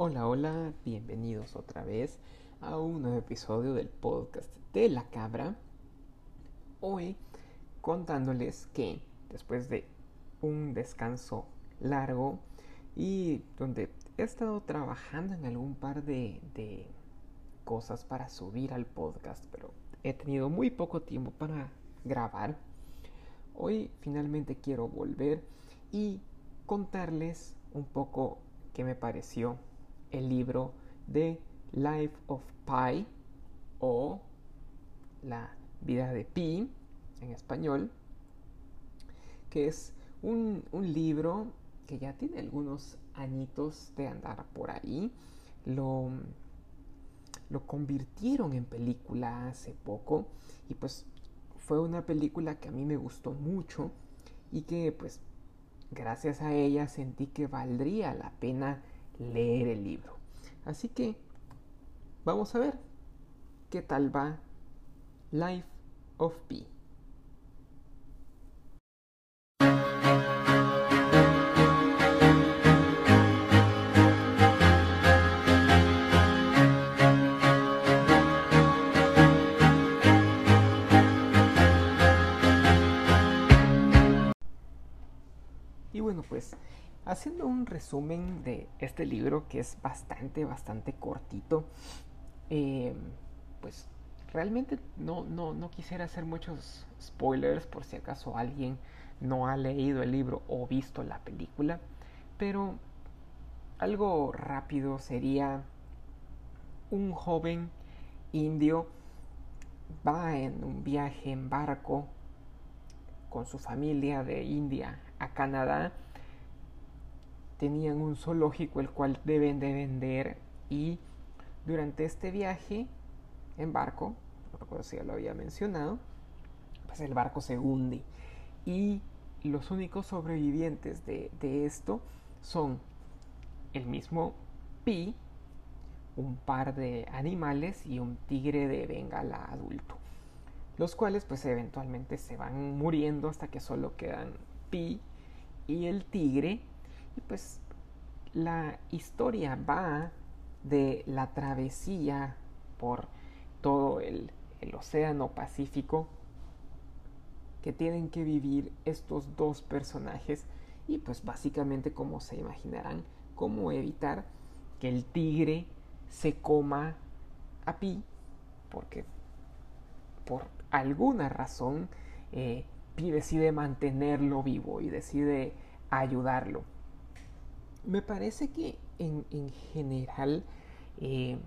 Hola, hola, bienvenidos otra vez a un nuevo episodio del podcast de la cabra. Hoy contándoles que después de un descanso largo y donde he estado trabajando en algún par de, de cosas para subir al podcast, pero he tenido muy poco tiempo para grabar. Hoy finalmente quiero volver y contarles un poco qué me pareció el libro de Life of Pi o La vida de Pi en español, que es un, un libro que ya tiene algunos añitos de andar por ahí. Lo, lo convirtieron en película hace poco y pues fue una película que a mí me gustó mucho y que pues gracias a ella sentí que valdría la pena leer el libro. Así que vamos a ver qué tal va Life of Pi. Y bueno, pues haciendo un resumen de este libro que es bastante, bastante cortito, eh, pues realmente no, no, no quisiera hacer muchos spoilers por si acaso alguien no ha leído el libro o visto la película, pero algo rápido sería un joven indio va en un viaje en barco con su familia de India a Canadá tenían un zoológico el cual deben de vender y durante este viaje en barco, no recuerdo si ya lo había mencionado, pues el barco se hunde. Y los únicos sobrevivientes de, de esto son el mismo Pi, un par de animales y un tigre de bengala adulto, los cuales pues eventualmente se van muriendo hasta que solo quedan Pi y el tigre y pues la historia va de la travesía por todo el, océano Pacífico que tienen que vivir estos dos personajes y pues básicamente como se imaginarán cómo evitar que el tigre se coma a Pi porque por alguna razón eh, Pi decide mantenerlo vivo y decide ayudarlo me parece que en, en general eh,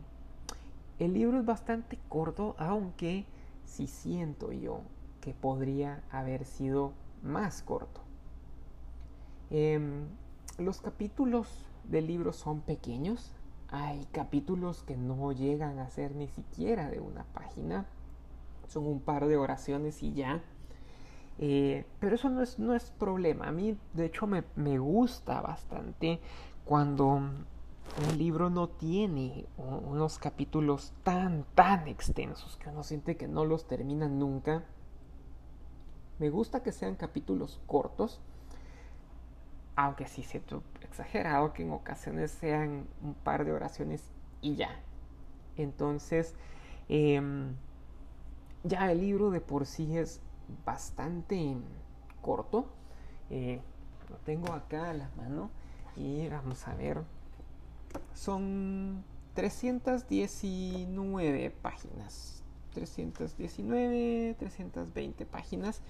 el libro es bastante corto aunque sí siento yo que podría haber sido más corto eh, los capítulos del libro son pequeños hay capítulos que no llegan a ser ni siquiera de una página. Son un par de oraciones y ya. Eh, pero eso no es, no es problema. A mí, de hecho, me, me gusta bastante cuando un libro no tiene unos capítulos tan, tan extensos que uno siente que no los termina nunca. Me gusta que sean capítulos cortos aunque sí siento exagerado que en ocasiones sean un par de oraciones y ya. Entonces, eh, ya el libro de por sí es bastante corto. Eh, lo tengo acá a la mano y vamos a ver. Son 319 páginas. 319, 320 páginas.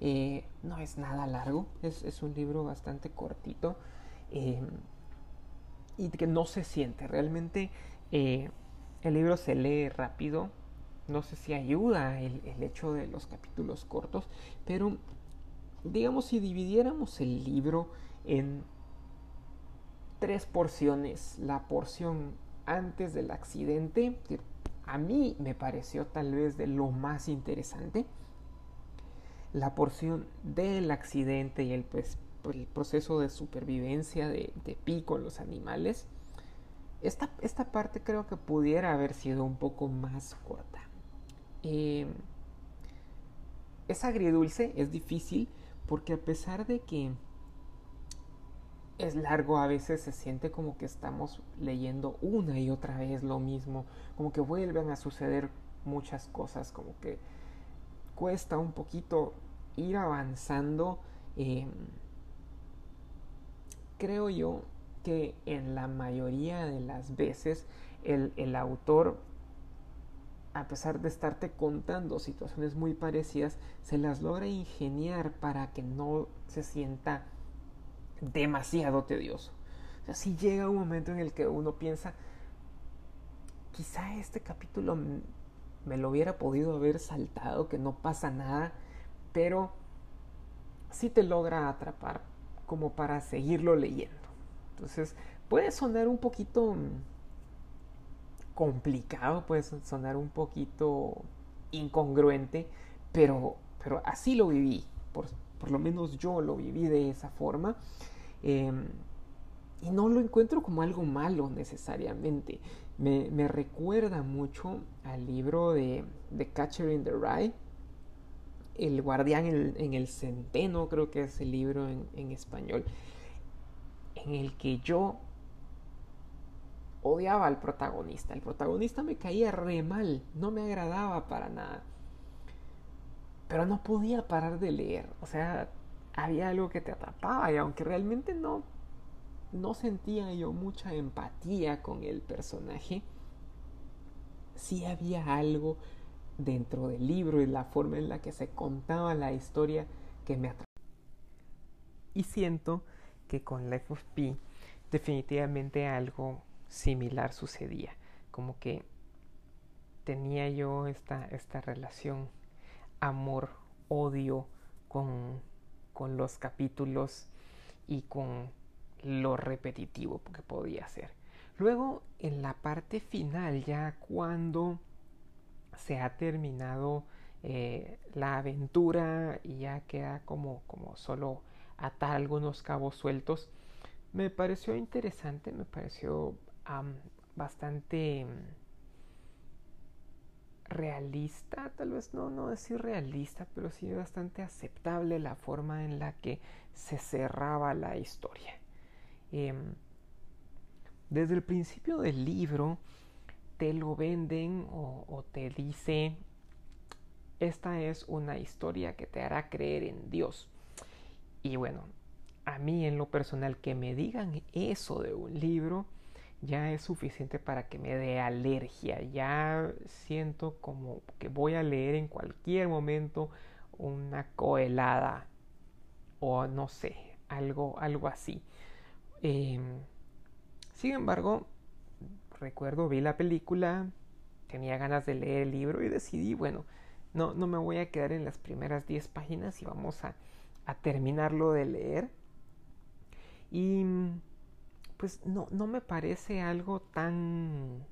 Eh, no es nada largo, es, es un libro bastante cortito eh, y que no se siente. Realmente eh, el libro se lee rápido, no sé si ayuda el, el, hecho de los capítulos cortos, pero digamos si dividiéramos el libro en tres porciones, la porción antes del accidente, que a mí me pareció tal vez de lo más interesante, la porción del accidente y el, pues, proceso de supervivencia de, de, Pi con los animales, esta, esta, parte creo que pudiera haber sido un poco más corta. Eh, es agridulce, es difícil, porque a pesar de que es largo, a veces se siente como que estamos leyendo una y otra vez lo mismo, como que vuelven a suceder muchas cosas, como que cuesta un poquito ir avanzando. Em, creo yo que en la mayoría de las veces el, el autor a pesar de estarte contando situaciones muy parecidas, se las logra ingeniar para que no se sienta demasiado tedioso. O sea, si llega un momento en el que uno piensa, quizá este capítulo me lo hubiera podido haber saltado, que no pasa nada, pero sí te logra atrapar como para seguirlo leyendo. Entonces, puede sonar un poquito complicado, puede sonar un poquito incongruente, pero, pero así lo viví, por, lo menos yo lo viví de esa forma. Em, y no lo encuentro como algo malo necesariamente. Me, recuerda mucho al libro de, Catcher in the Rye, El guardián en, el centeno, creo que es el libro en español, en el que yo odiaba al protagonista. El protagonista me caía re mal, no me agradaba para nada. Pero no podía parar de leer. O sea, había algo que te atrapaba y aunque realmente no, no sentía yo mucha empatía con el personaje, sí había algo dentro del libro y la forma en la que se contaba la historia que me atrapaba. Y siento que con Life of Pi definitivamente algo similar sucedía. Como que tenía yo esta, esta relación amor-odio con, con los capítulos y con lo repetitivo que podía ser. Luego, en la parte final, ya cuando se ha terminado eh, la aventura y ya queda como, como solo atar algunos cabos sueltos, me pareció interesante, me pareció bastante mm, realista, tal vez no, no decir realista, pero sí bastante aceptable la forma en la que se cerraba la historia. Em, desde el principio del libro te lo venden o, o te dice, esta es una historia que te hará creer en Dios. Y bueno, a mí en lo personal que me digan eso de un libro, ya es suficiente para que me dé alergia. Ya siento como que voy a leer en cualquier momento una coelada o no sé, algo, algo así. Em, sin embargo, recuerdo, vi la película, tenía ganas de leer el libro y decidí, bueno, no, no me voy a quedar en las primeras 10 páginas y vamos a, a terminarlo de leer. Y pues no, no me parece algo tan,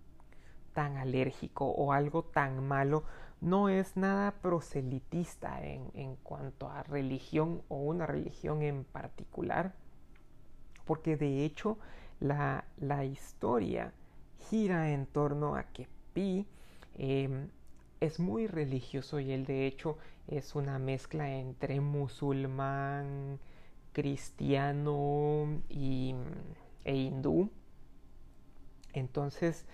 tan alérgico o algo tan malo. No es nada proselitista en, en cuanto a religión o una religión en particular, porque de hecho la, la historia gira en torno a que Pi em, es muy religioso y él de hecho es una mezcla entre musulmán, cristiano y e hindú. Entonces,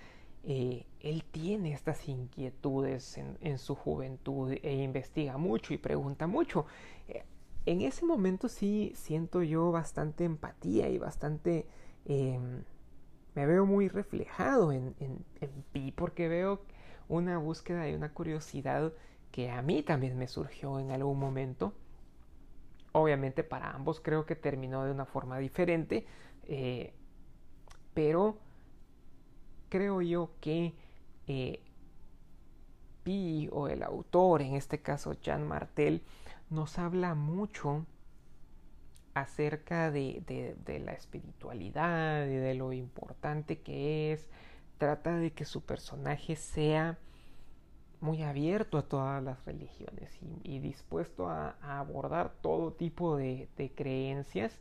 eh, él tiene estas inquietudes en, su juventud e investiga mucho y pregunta mucho. Eh, en ese momento sí siento yo bastante empatía y bastante... Em, me veo muy reflejado en, en, en Pi porque veo una búsqueda y una curiosidad que a mí también me surgió en algún momento. Obviamente para ambos creo que terminó de una forma diferente. Eh, pero creo yo que eh, Pi o el autor, en este caso Jean Martel, nos habla mucho acerca de, la espiritualidad y de lo importante que es. Trata de que su personaje sea muy abierto a todas las religiones y, dispuesto a, abordar todo tipo de creencias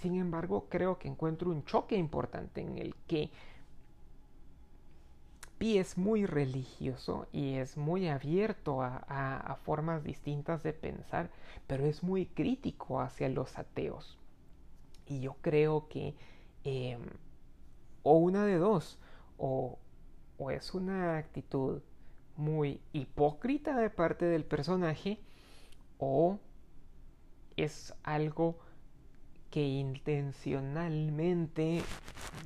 sin embargo, creo que encuentro un choque importante en el que Pi es muy religioso y es muy abierto a, formas distintas de pensar, pero es muy crítico hacia los ateos. Y yo creo que em, o una de dos, o, o es una actitud muy hipócrita de parte del personaje, o es algo que intencionalmente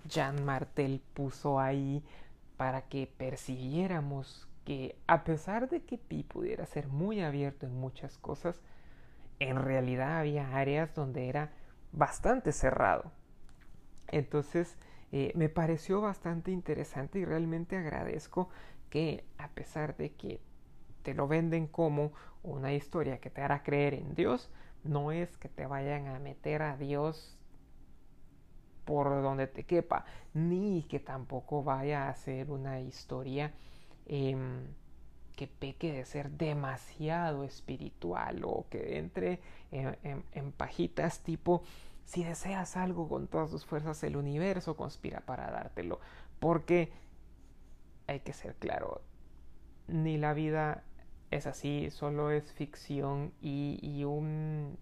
Jean Martel puso ahí para que percibiéramos que a pesar de que Pi pudiera ser muy abierto en muchas cosas, en realidad había áreas donde era bastante cerrado. Entonces eh, me pareció bastante interesante y realmente agradezco que a pesar de que te lo venden como una historia que te hará creer en Dios, no es que te vayan a meter a Dios por donde te quepa, ni que tampoco vaya a ser una historia em, que peque de ser demasiado espiritual o que entre en, pajitas tipo si deseas algo con todas tus fuerzas el universo conspira para dártelo porque hay que ser claro ni la vida es así, solo es ficción y, un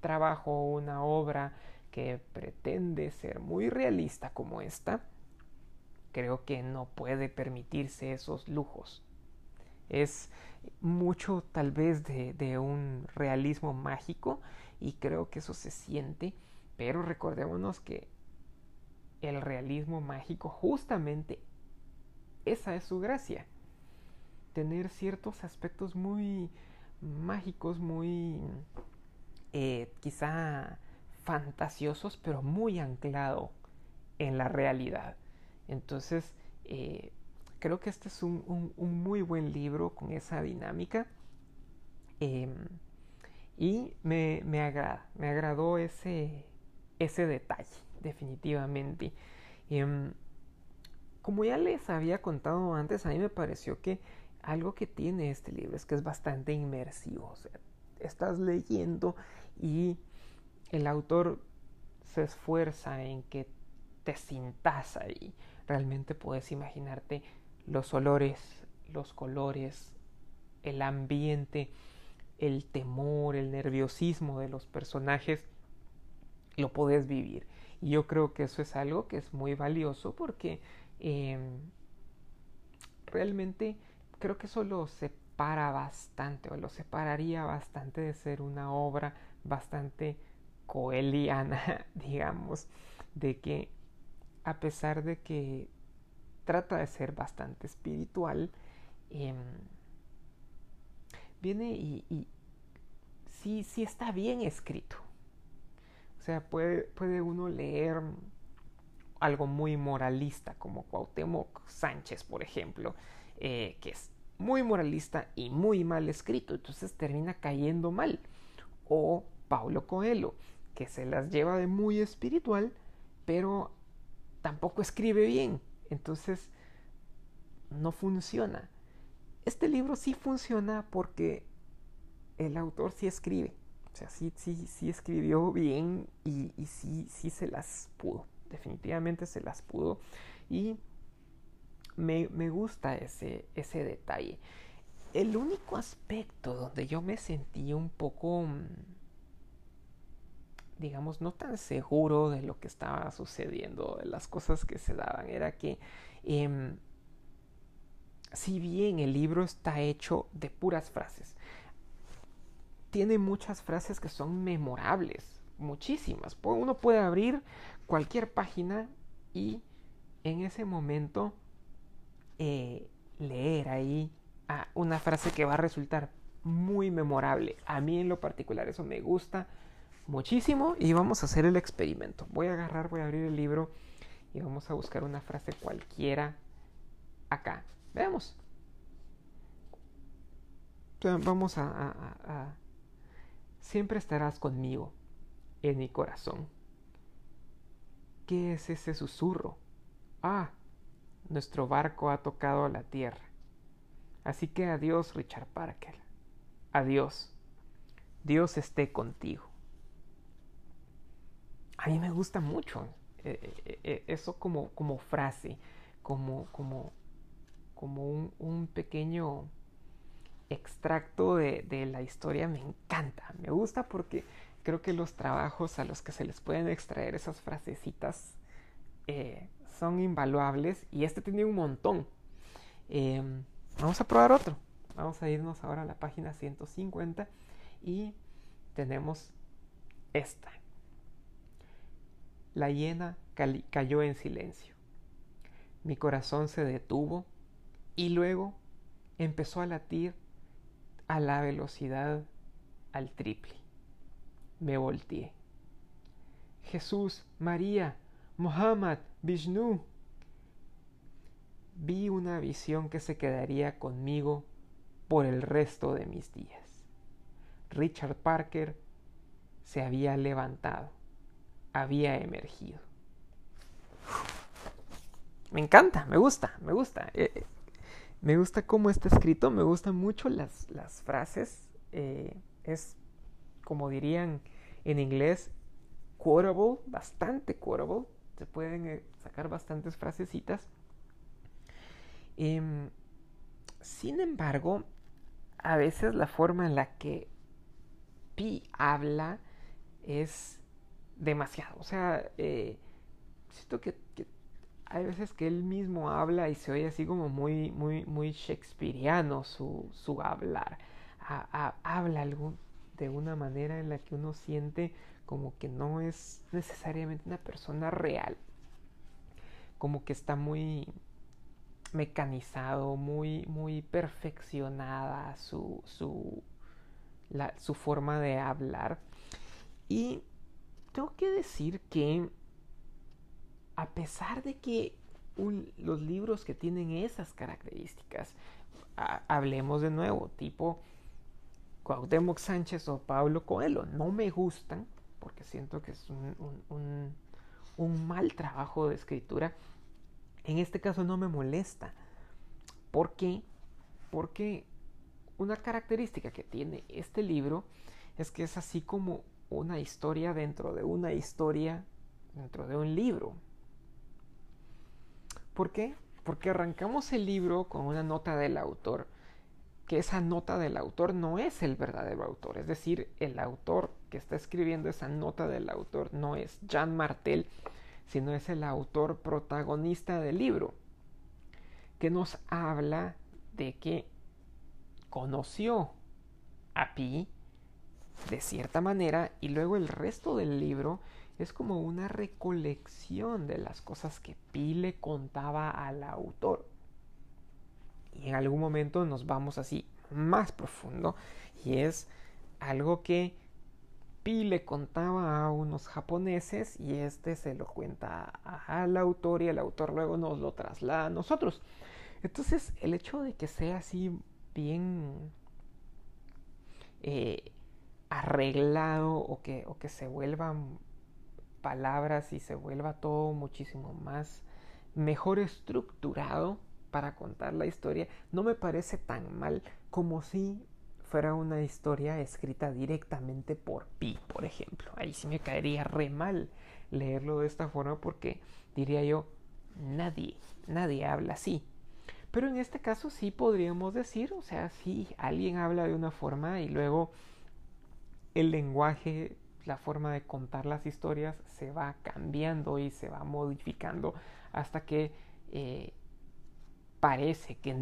trabajo, una obra que pretende ser muy realista como esta, creo que no puede permitirse esos lujos. Es mucho tal vez de, de, un realismo mágico y creo que eso se siente, pero recordémonos que el realismo mágico justamente esa es su gracia tener ciertos aspectos muy mágicos, muy eh, quizá fantasiosos, pero muy anclado en la realidad. Entonces, eh, creo que este es un, muy buen libro con esa dinámica. Em, y me, me, agrada, me agradó ese, ese detalle, definitivamente. Em, como ya les había contado antes, a mí me pareció que algo que tiene este libro es que es bastante inmersivo. O sea, estás leyendo y el autor se esfuerza en que te sintas ahí. Realmente puedes imaginarte los olores, los colores, el ambiente, el temor, el nerviosismo de los personajes. Lo puedes vivir. Y yo creo que eso es algo que es muy valioso porque em, realmente creo que eso lo separa bastante o lo separaría bastante de ser una obra bastante coeliana, digamos, de que a pesar de que trata de ser bastante espiritual, em, viene y, y, sí, sí está bien escrito. O sea, puede, puede uno leer algo muy moralista como Cuauhtémoc Sánchez, por ejemplo, eh, que es muy moralista y muy mal escrito, entonces termina cayendo mal. O Paulo Coelho, que se las lleva de muy espiritual, pero tampoco escribe bien, entonces no funciona. Este libro sí funciona porque el autor sí escribe, o sea, sí, sí, sí escribió bien y, y sí, sí se las pudo, definitivamente se las pudo. Y me, gusta ese, ese detalle. El único aspecto donde yo me sentí un poco, mm, digamos, no tan seguro de lo que estaba sucediendo, de las cosas que se daban, era que em, si bien el libro está hecho de puras frases, tiene muchas frases que son memorables, muchísimas. Uno puede abrir cualquier página y en ese momento eh, leer ahí una frase que va a resultar muy memorable. A mí en lo particular eso me gusta muchísimo y vamos a hacer el experimento. Voy a agarrar, voy a abrir el libro y vamos a buscar una frase cualquiera acá. Veamos. Vamos a Siempre estarás conmigo en mi corazón. ¿Qué es ese susurro? Ah, nuestro barco ha tocado la tierra. Así que adiós, Richard Parker. Adiós. Dios esté contigo. A mí me gusta mucho eh, eh, eh, eso como, como frase, como, como, como un, pequeño extracto de, de, la historia. Me encanta, me gusta porque creo que los trabajos a los que se les pueden extraer esas frasecitas son invaluables y este tiene un montón. Em, vamos a probar otro. Vamos a irnos ahora a la página 150 y tenemos esta. La hiena cayó en silencio. Mi corazón se detuvo y luego empezó a latir a la velocidad al triple. Me volteé. Jesús, María, Mohammed, Vishnu. Vi una visión que se quedaría conmigo por el resto de mis días. Richard Parker se había levantado, había emergido. Me encanta, me gusta, me gusta. Eh, eh, me gusta cómo está escrito, me gustan mucho las, las frases. Eh, es, como dirían en inglés, quotable, bastante quotable. Se pueden sacar bastantes frasecitas. Em, sin embargo, a veces la forma en la que Pi habla es demasiado. O sea, eh, siento que, hay veces que él mismo habla y se oye así como muy, muy, muy shakespeariano su, su hablar. habla de una manera en la que uno siente como que no es necesariamente una persona real. Como que está muy mecanizado, muy, muy perfeccionada su, su, su forma de hablar. Y tengo que decir que a pesar de que los libros que tienen esas características, hablemos de nuevo, tipo Cuauhtémoc Sánchez o Pablo Coelho, no me gustan porque siento que es un, un mal trabajo de escritura. En este caso no me molesta. ¿Por qué? Porque una característica que tiene este libro es que es así como una historia dentro de una historia dentro de un libro. ¿Por qué? Porque arrancamos el libro con una nota del autor, que esa nota del autor no es el verdadero autor, es decir, el autor que está escribiendo esa nota del autor no es Jean Martel, sino es el autor protagonista del libro, que nos habla de que conoció a Pi de cierta manera y luego el resto del libro es como una recolección de las cosas que Pi le contaba al autor. Y en algún momento nos vamos así más profundo y es algo que Le contaba a unos japoneses y este se lo cuenta al autor y el autor luego nos lo traslada a nosotros. Entonces el hecho de que sea así bien eh, arreglado o que, o que se vuelvan palabras y se vuelva todo muchísimo más mejor estructurado para contar la historia, no me parece tan mal como si fuera una historia escrita directamente por Pi, por ejemplo. Ahí sí me caería re mal leerlo de esta forma porque diría yo, nadie, nadie habla así. Pero en este caso sí podríamos decir, o sea, si alguien habla de una forma y luego el lenguaje, la forma de contar las historias se va cambiando y se va modificando hasta que eh, parece que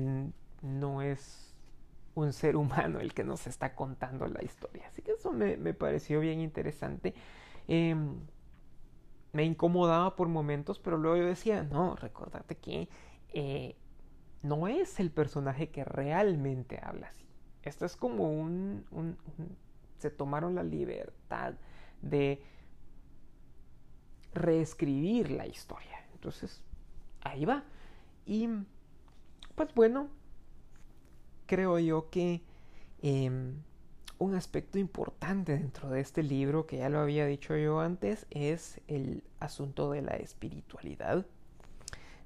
no es un ser humano el que nos está contando la historia. Así que eso me, pareció bien interesante. Em, me incomodaba por momentos, pero luego yo decía, no, recordate que eh, no es el personaje que realmente habla así. Esto es como un, se tomaron la libertad de reescribir la historia. Entonces, ahí va. Y pues bueno, creo yo que em, un aspecto importante dentro de este libro, que ya lo había dicho yo antes, es el asunto de la espiritualidad.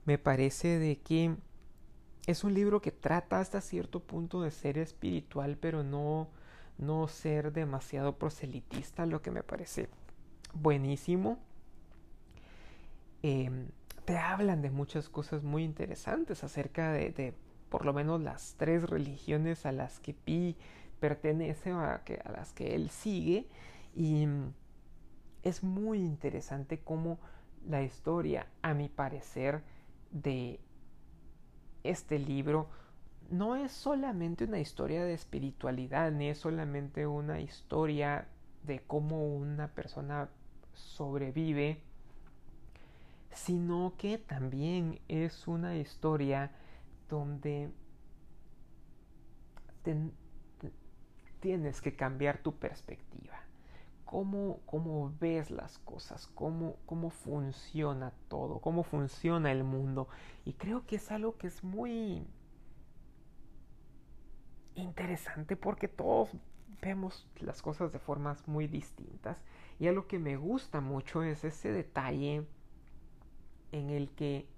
Me parece de que es un libro que trata hasta cierto punto de ser espiritual, pero no, no ser demasiado proselitista, lo que me parece buenísimo. Em, te hablan de muchas cosas muy interesantes acerca de, por lo menos las tres religiones a las que Pi pertenece a, que, a las que él sigue. Y es muy interesante cómo la historia, a mi parecer, de este libro no es solamente una historia de espiritualidad, ni es solamente una historia de cómo una persona sobrevive, sino que también es una historia donde tienes que cambiar tu perspectiva. Cómo, cómo ves las cosas, cómo, cómo funciona todo, cómo funciona el mundo. Y creo que es algo que es muy interesante porque todos vemos las cosas de formas muy distintas. Y a lo que me gusta mucho es ese detalle en el que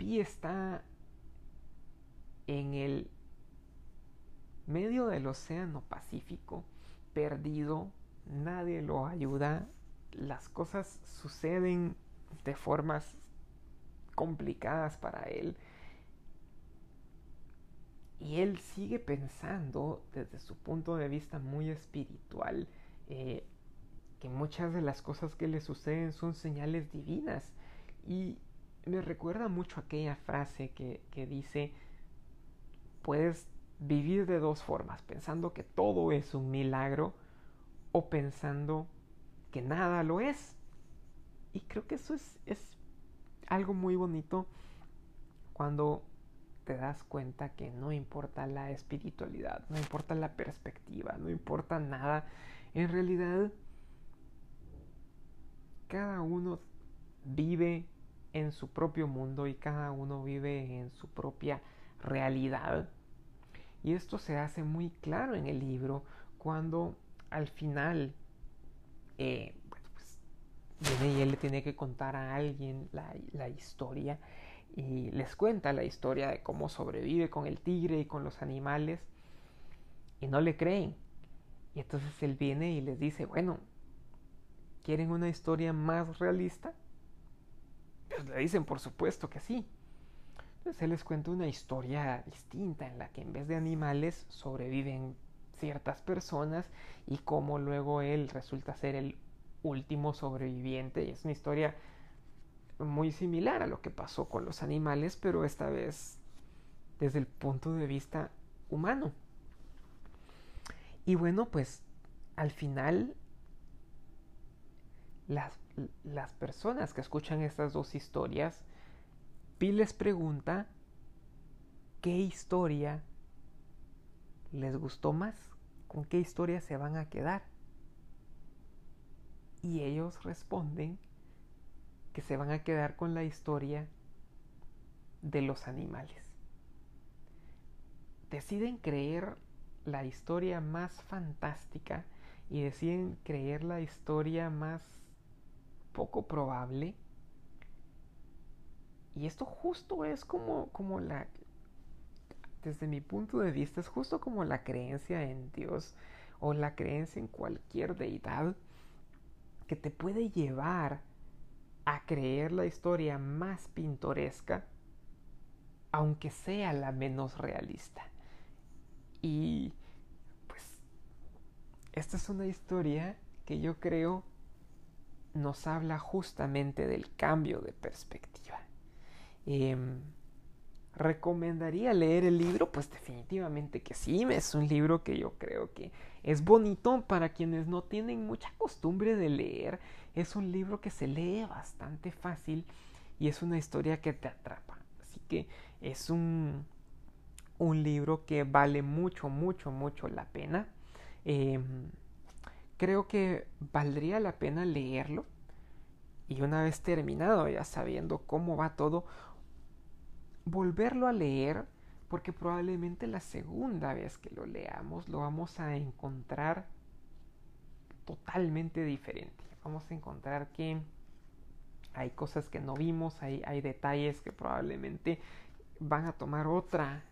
Pi está en el medio del océano Pacífico, perdido, nadie lo ayuda, las cosas suceden de formas complicadas para él y él sigue pensando desde su punto de vista muy espiritual eh, que muchas de las cosas que le suceden son señales divinas. Y me recuerda mucho aquella frase que, que dice, puedes vivir de dos formas, pensando que todo es un milagro o pensando que nada lo es. Y creo que eso es, es algo muy bonito cuando te das cuenta que no importa la espiritualidad, no importa la perspectiva, no importa nada. En realidad, cada uno vive en su propio mundo y cada uno vive en su propia realidad. Y esto se hace muy claro en el libro cuando al final eh, pues, viene y él le tiene que contar a alguien la, la historia y les cuenta la historia de cómo sobrevive con el tigre y con los animales y no le creen. Y entonces él viene y les dice, bueno, ¿quieren una historia más realista? Le dicen, por supuesto que sí. Entonces él les cuenta una historia distinta en la que en vez de animales sobreviven ciertas personas y cómo luego él resulta ser el último sobreviviente. Y es una historia muy similar a lo que pasó con los animales, pero esta vez desde el punto de vista humano. Y bueno, pues al final las, las personas que escuchan estas dos historias, Pi les pregunta qué historia les gustó más, con qué historia se van a quedar. Y ellos responden que se van a quedar con la historia de los animales. Deciden creer la historia más fantástica y deciden creer la historia más poco probable. Y esto justo es como, como la, desde mi punto de vista, es justo como la creencia en Dios o la creencia en cualquier deidad que te puede llevar a creer la historia más pintoresca, aunque sea la menos realista. Y pues esta es una historia que yo creo nos habla justamente del cambio de perspectiva. Em, ¿Recomendaría leer el libro? Pues definitivamente que sí, es un libro que yo creo que es bonito para quienes no tienen mucha costumbre de leer. Es un libro que se lee bastante fácil y es una historia que te atrapa. Así que es un, un libro que vale mucho, mucho, mucho la pena. Em, creo que valdría la pena leerlo. Y una vez terminado, ya sabiendo cómo va todo, volverlo a leer porque probablemente la segunda vez que lo leamos lo vamos a encontrar totalmente diferente. Vamos a encontrar que hay cosas que no vimos, hay, hay detalles que probablemente van a tomar otra,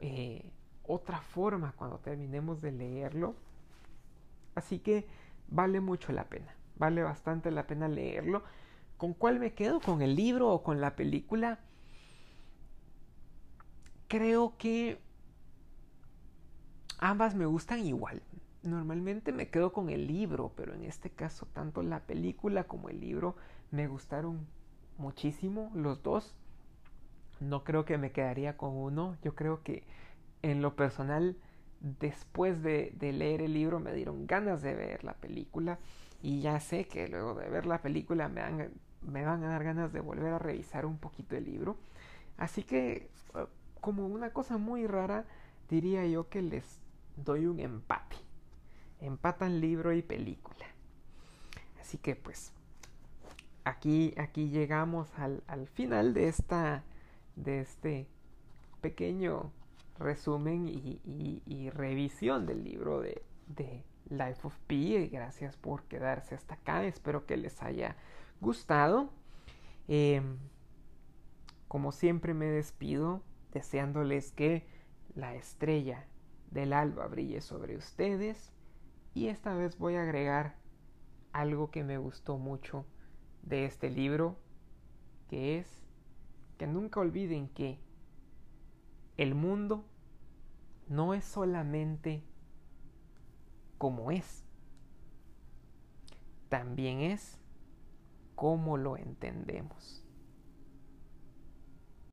eh, otra forma cuando terminemos de leerlo. Así que vale mucho la pena, vale bastante la pena leerlo. ¿Con cuál me quedo? ¿Con el libro o con la película? creo que ambas me gustan igual. Normalmente me quedo con el libro, pero en este caso tanto la película como el libro me gustaron muchísimo los dos. No creo que me quedaría con uno. Yo creo que en lo personal, después de, leer el libro, me dieron ganas de ver la película. Y ya sé que luego de ver la película me, van a dar ganas de volver a revisar un poquito el libro. Así que, eh, como una cosa muy rara, diría yo que les doy un empate. Empatan libro y película. Así que pues aquí, aquí llegamos al, al final de esta de este pequeño resumen y, revisión del libro de, de, Life of Pi. Gracias por quedarse hasta acá. Espero que les haya gustado. Em, como siempre me despido deseándoles que la estrella del alba brille sobre ustedes. Y esta vez voy a agregar algo que me gustó mucho de este libro, que es que nunca olviden que el mundo no es solamente como es, también es como lo entendemos.